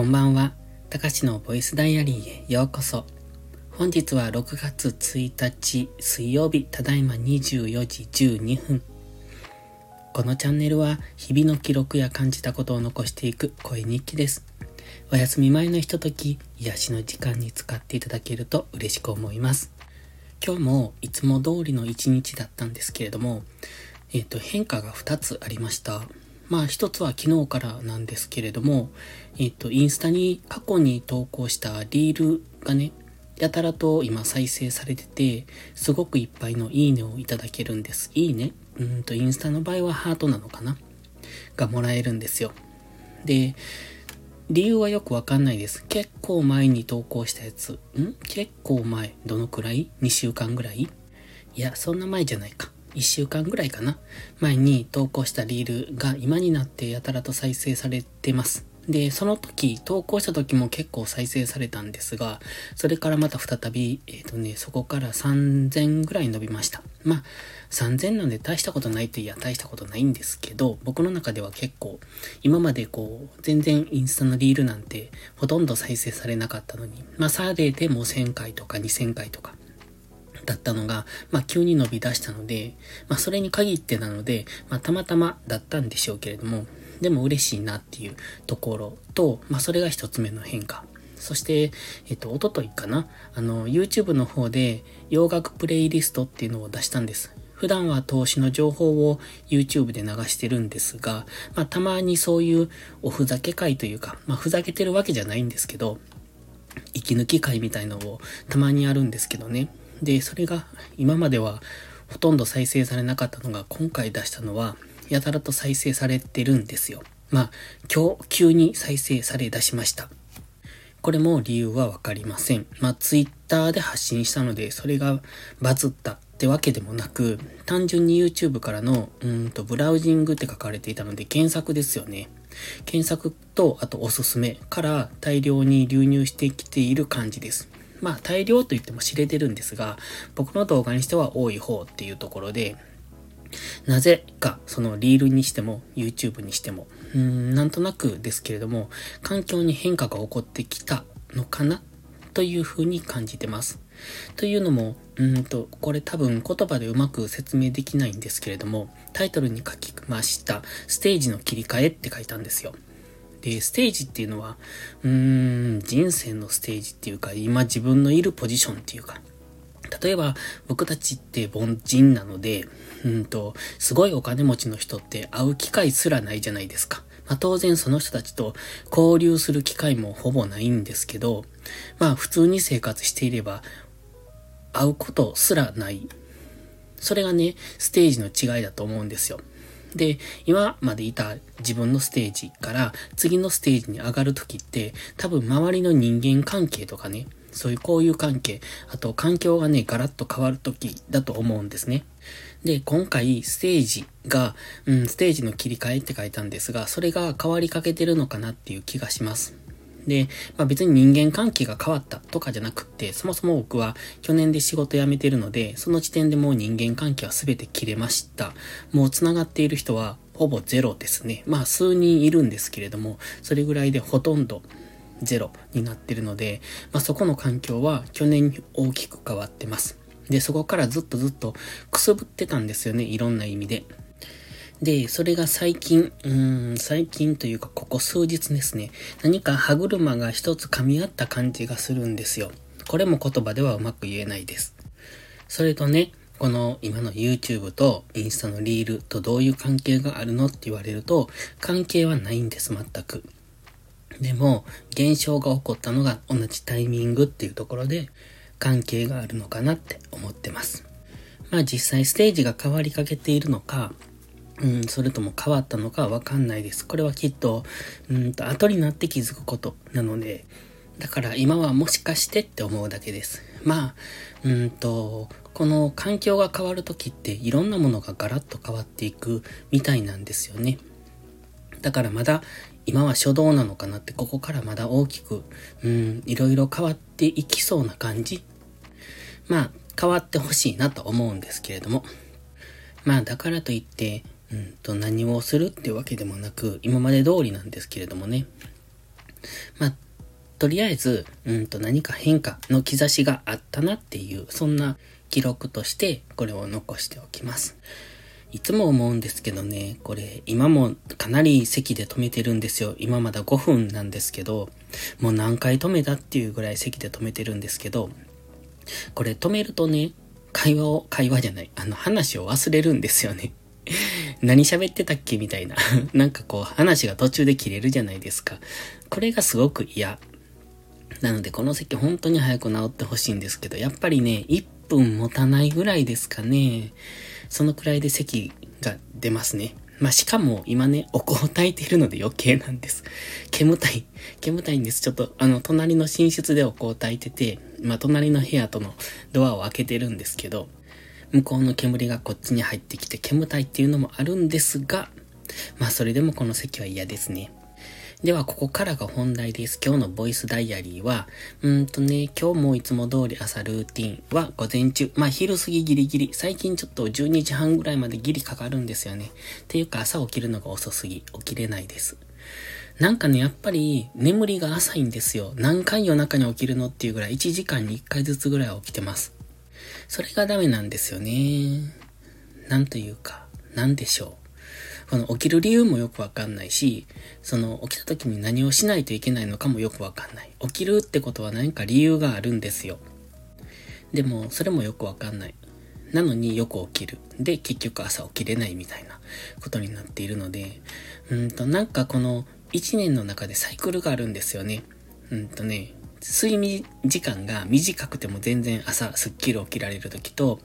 こんばんは。たかしのボイスダイアリーへようこそ。本日は6月1日水曜日、ただいま24時12分。このチャンネルは日々の記録や感じたことを残していく声日記です。お休み前のひととき、癒しの時間に使っていただけると嬉しく思います。今日もいつも通りの一日だったんですけれども、えっ、ー、と、変化が2つありました。まあ一つは昨日からなんですけれども、えっ、と、インスタに過去に投稿したリールがね、やたらと今再生されてて、すごくいっぱいのいいねをいただけるんです。いいねうんと、インスタの場合はハートなのかな？がもらえるんですよ。で、理由はよくわかんないです。結構前に投稿したやつ。ん？結構前。どのくらい ?2 週間ぐらい？いや、そんな前じゃないか。1週間ぐらいかな前に投稿したリールが今になってやたらと再生されてます。で、その時、投稿した時も結構再生されたんですが、それからまた再び、えっ、ー、とね、そこから3000ぐらい伸びました。まあ、3000なんで大したことないといや大したことないんですけど、僕の中では結構、今までこう、全然インスタのリールなんてほとんど再生されなかったのに、まあ、されても1000回とか2000回とか、だったのが、まあ急に伸び出したので、まあそれに限ってなので、まあたまたまだったんでしょうけれども、でも嬉しいなっていうところと、まあそれが一つ目の変化。そして、えっと、おとといかな、あの、YouTube の方で洋楽プレイリストっていうのを出したんです。普段は投資の情報を YouTube で流してるんですが、まあたまにそういうおふざけ会というか、まあふざけてるわけじゃないんですけど、息抜き会みたいのをたまにあるんですけどね。で、それが今まではほとんど再生されなかったのが今回出したのはやたらと再生されてるんですよ。まあ、今日急に再生され出しました。これも理由はわかりません。まあ、ツイッターで発信したので、それがバズったってわけでもなく、単純に YouTube からの、うんと、ブラウジングって書かれていたので、検索ですよね。検索と、あとおすすめから大量に流入してきている感じです。まあ大量と言っても知れてるんですが、僕の動画にしては多い方っていうところで、なぜか、そのリールにしても、YouTube にしても、うーん、なんとなくですけれども、環境に変化が起こってきたのかなというふうに感じてます。というのも、うんと、これ多分言葉でうまく説明できないんですけれども、タイトルに書きました、ステージの切り替えって書いたんですよ。で、ステージっていうのは、うーん、人生のステージっていうか、今自分のいるポジションっていうか、例えば僕たちって凡人なので、うんと、すごいお金持ちの人って会う機会すらないじゃないですか。まあ当然その人たちと交流する機会もほぼないんですけど、まあ普通に生活していれば会うことすらない。それがね、ステージの違いだと思うんですよ。で、今までいた自分のステージから次のステージに上がるときって多分周りの人間関係とかね、そういう交友関係、あと環境がね、ガラッと変わるときだと思うんですね。で、今回ステージが、うん、ステージの切り替えって書いたんですが、それが変わりかけてるのかなっていう気がします。で、まあ別に人間関係が変わったとかじゃなくって、そもそも僕は去年で仕事辞めてるので、その時点でもう人間関係は全て切れました。もう繋がっている人はほぼゼロですね。まあ数人いるんですけれども、それぐらいでほとんどゼロになってるので、まあそこの環境は去年に大きく変わってます。で、そこからずっとずっとくすぶってたんですよね、いろんな意味で。で、それが最近、うーん、最近というかここ数日ですね、何か歯車が一つ噛み合った感じがするんですよ。これも言葉ではうまく言えないです。それとね、この今の YouTube とインスタのリールとどういう関係があるのって言われると、関係はないんです、全く。でも、現象が起こったのが同じタイミングっていうところで、関係があるのかなって思ってます。まあ実際ステージが変わりかけているのか、うん、それとも変わったのかわかんないです。これはきっと、うんと、後になって気づくことなので、だから今はもしかしてって思うだけです。まあ、うんと、この環境が変わるときっていろんなものがガラッと変わっていくみたいなんですよね。だからまだ今は初動なのかなって、ここからまだ大きく、うん、いろいろ変わっていきそうな感じ。まあ、変わってほしいなと思うんですけれども。まあ、だからといって、うんと何をするってわけでもなく、今まで通りなんですけれどもね。まあ、とりあえず、うんと何か変化の兆しがあったなっていう、そんな記録としてこれを残しておきます。いつも思うんですけどね、これ今もかなり席で止めてるんですよ。今まだ5分なんですけど、もう何回止めたっていうぐらい席で止めてるんですけど、これ止めるとね、会話を、会話じゃない、あの話を忘れるんですよね。何喋ってたっけみたいな。なんかこう話が途中で切れるじゃないですか。これがすごく嫌。なのでこの席本当に早く治ってほしいんですけど、やっぱりね、1分持たないぐらいですかね。そのくらいで咳が出ますね。まあ、しかも今ね、お香を焚いているので 余計なんです。煙たい。煙たいんです。ちょっと、あの、隣の寝室でお香を焚いてて、まあ、隣の部屋とのドアを開けてるんですけど、向こうの煙がこっちに入ってきて煙たいっていうのもあるんですが、まあ、それでもこの席は嫌ですね。では、ここからが本題です。今日のボイスダイアリーは、うんとね、今日もいつも通り朝ルーティンは午前中、まあ昼過ぎギリギリ、最近ちょっと12時半ぐらいまでギリかかるんですよね。っていうか朝起きるのが遅すぎ、起きれないです。なんかね、やっぱり眠りが浅いんですよ。何回夜中に起きるのっていうぐらい1時間に1回ずつぐらい起きてます。それがダメなんですよね。なんというか、なんでしょう。この起きる理由もよくわかんないし、その起きた時に何をしないといけないのかもよくわかんない。起きるってことは何か理由があるんですよ。でも、それもよくわかんない。なのによく起きる。で、結局朝起きれないみたいなことになっているので、うんと、なんかこの1年の中でサイクルがあるんですよね。うんとね、睡眠時間が短くても全然朝すっきり起きられる時と、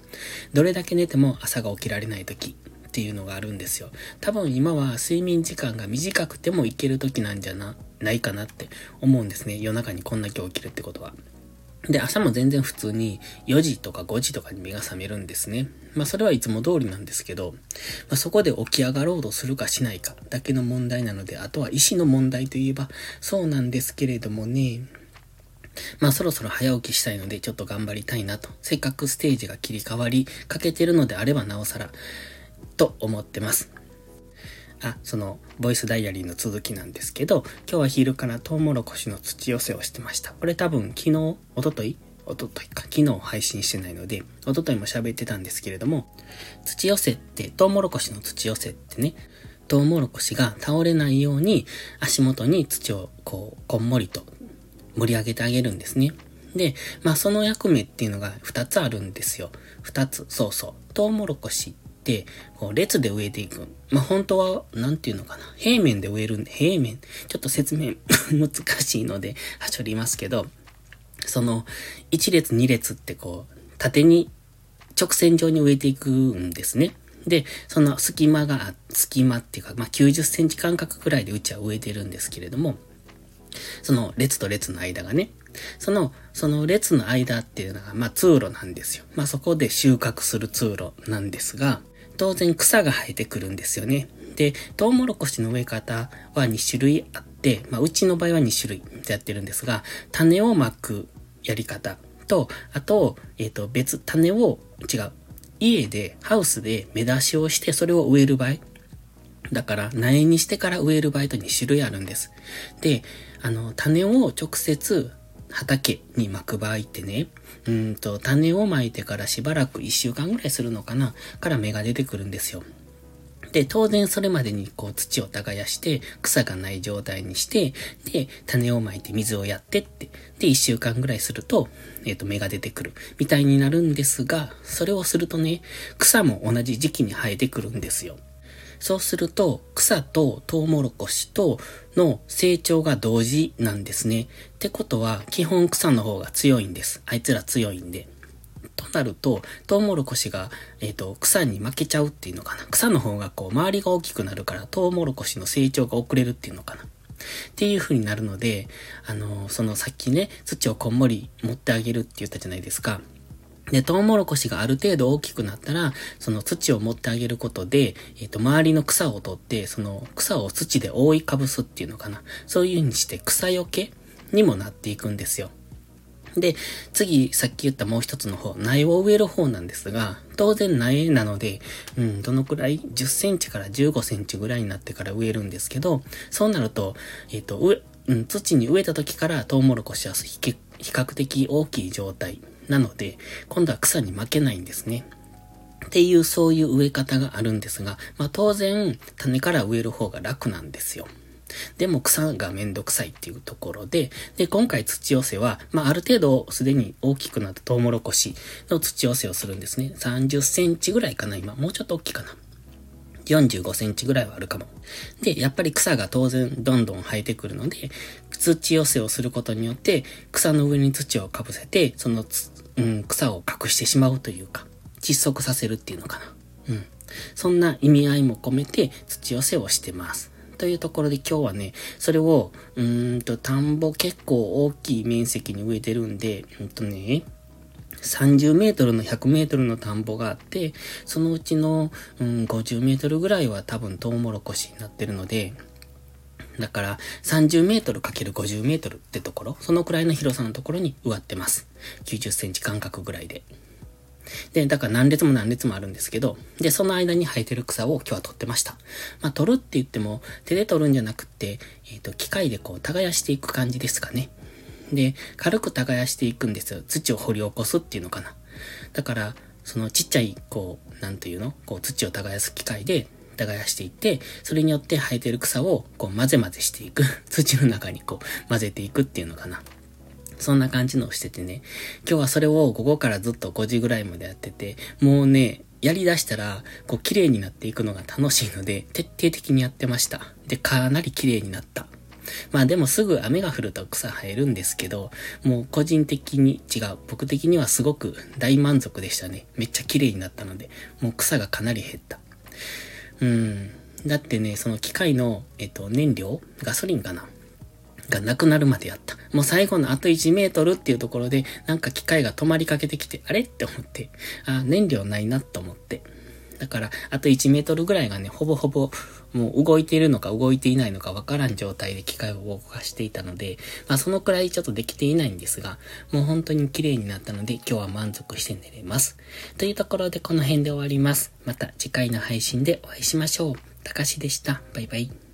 どれだけ寝ても朝が起きられない時っていうのがあるんですよ。多分今は睡眠時間が短くてもいける時なんじゃな、ないかなって思うんですね。夜中にこんだけ起きるってことは。で、朝も全然普通に4時とか5時とかに目が覚めるんですね。まあそれはいつも通りなんですけど、まあ、そこで起き上がろうとするかしないかだけの問題なので、あとは意志の問題といえばそうなんですけれどもね、まあそろそろ早起きしたいのでちょっと頑張りたいなと。せっかくステージが切り替わりかけてるのであればなおさら、と思ってます。あ、その、ボイスダイアリーの続きなんですけど、今日は昼からトウモロコシの土寄せをしてました。これ多分昨日、おとといおとといか、昨日配信してないので、おとといも喋ってたんですけれども、土寄せって、トウモロコシの土寄せってね、トウモロコシが倒れないように足元に土をこう、こんもりと盛り上げてあげるんですね。で、まあその役目っていうのが2つあるんですよ。2つ、そうそう。トウモロコシ、こう列で植えていく。まあ、本当は、なんていうのかな。平面で植えるんで、平面。ちょっと説明 難しいので、はしょりますけど、その、1列2列ってこう、縦に直線上に植えていくんですね。で、その隙間が、隙間っていうか、まあ、90センチ間隔くらいでうちは植えてるんですけれども、その列と列の間がね、その、その列の間っていうのが、まあ、通路なんですよ。まあ、そこで収穫する通路なんですが、当然草が生えてくるんですよね。で、トウモロコシの植え方は2種類あって、まあ、うちの場合は2種類でやってるんですが、種をまくやり方と、あと、えっ、ー、と、別、種を、違う、家で、ハウスで芽出しをして、それを植える場合。だから、苗にしてから植える場合と2種類あるんです。で、あの、種を直接畑に巻く場合ってね、うんと、種をまいてからしばらく1週間ぐらいするのかなから芽が出てくるんですよ。で、当然それまでにこう土を耕して草がない状態にして、で、種をまいて水をやってって、で、1週間ぐらいすると、えっ、ー、と、芽が出てくるみたいになるんですが、それをするとね、草も同じ時期に生えてくるんですよ。そうすると、草とトウモロコシとの成長が同時なんですね。ってことは、基本草の方が強いんです。あいつら強いんで。となると、トウモロコシが、えっ、ー、と、草に負けちゃうっていうのかな。草の方がこう、周りが大きくなるから、トウモロコシの成長が遅れるっていうのかな。っていう風になるので、あの、そのさっきね、土をこんもり持ってあげるって言ったじゃないですか。で、トウモロコシがある程度大きくなったら、その土を持ってあげることで、えっ、ー、と、周りの草を取って、その草を土で覆いかぶすっていうのかな。そういう風にして草よけにもなっていくんですよ。で、次、さっき言ったもう一つの方、苗を植える方なんですが、当然苗なので、うん、どのくらい ?10 センチから15センチぐらいになってから植えるんですけど、そうなると、えっ、ー、と、うん、土に植えた時からトウモロコシは比較的大きい状態なので、今度は草に負けないんですね。っていうそういう植え方があるんですが、まあ当然種から植える方が楽なんですよ。でも草がめんどくさいっていうところで、で、今回土寄せは、まあ、ある程度すでに大きくなったトウモロコシの土寄せをするんですね。30センチぐらいかな、今。もうちょっと大きいかな。45センチぐらいはあるかも。で、やっぱり草が当然どんどん生えてくるので、土寄せをすることによって、草の上に土をかぶせて、その土うん、草を隠してしまうというか、窒息させるっていうのかな。うん。そんな意味合いも込めて土寄せをしてます。というところで今日はね、それを、うーんと、田んぼ結構大きい面積に植えてるんで、うんとね、30メートルの100メートルの田んぼがあって、そのうちの、うん、50メートルぐらいは多分トウモロコシになってるので、だから30メートル ×50 メートルってところ、そのくらいの広さのところに植わってます。90センチ間隔ぐらいで。で、だから何列も何列もあるんですけど、で、その間に生えてる草を今日は取ってました。まあ、取るって言っても、手で取るんじゃなくて、えっ、ー、と、機械でこう、耕していく感じですかね。で、軽く耕していくんですよ。土を掘り起こすっていうのかな。だから、そのちっちゃい、こう、なんていうの？こう、土を耕す機械で、耕していって、それによって生えてる草を、こう、混ぜ混ぜしていく。土の中にこう、混ぜていくっていうのかな。そんな感じのをしててね、今日はそれを午後からずっと5時ぐらいまでやってて、もうね、やり出したら、こう綺麗になっていくのが楽しいので、徹底的にやってました。で、かなり綺麗になった。まあでもすぐ雨が降ると草生えるんですけど、もう個人的に違う。僕的にはすごく大満足でしたね。めっちゃ綺麗になったので、もう草がかなり減った。うん。だってね、その機械の、えっと、燃料ガソリンかな？がなくなるまでやった。もう最後のあと1メートルっていうところで、なんか機械が止まりかけてきて、あれって思って、あ、燃料ないなと思って。だから、あと1メートルぐらいがね、ほぼほぼ、もう動いているのか動いていないのかわからん状態で機械を動かしていたので、まあそのくらいちょっとできていないんですが、もう本当に綺麗になったので今日は満足して寝れます。というところでこの辺で終わります。また次回の配信でお会いしましょう。たかしでした。バイバイ。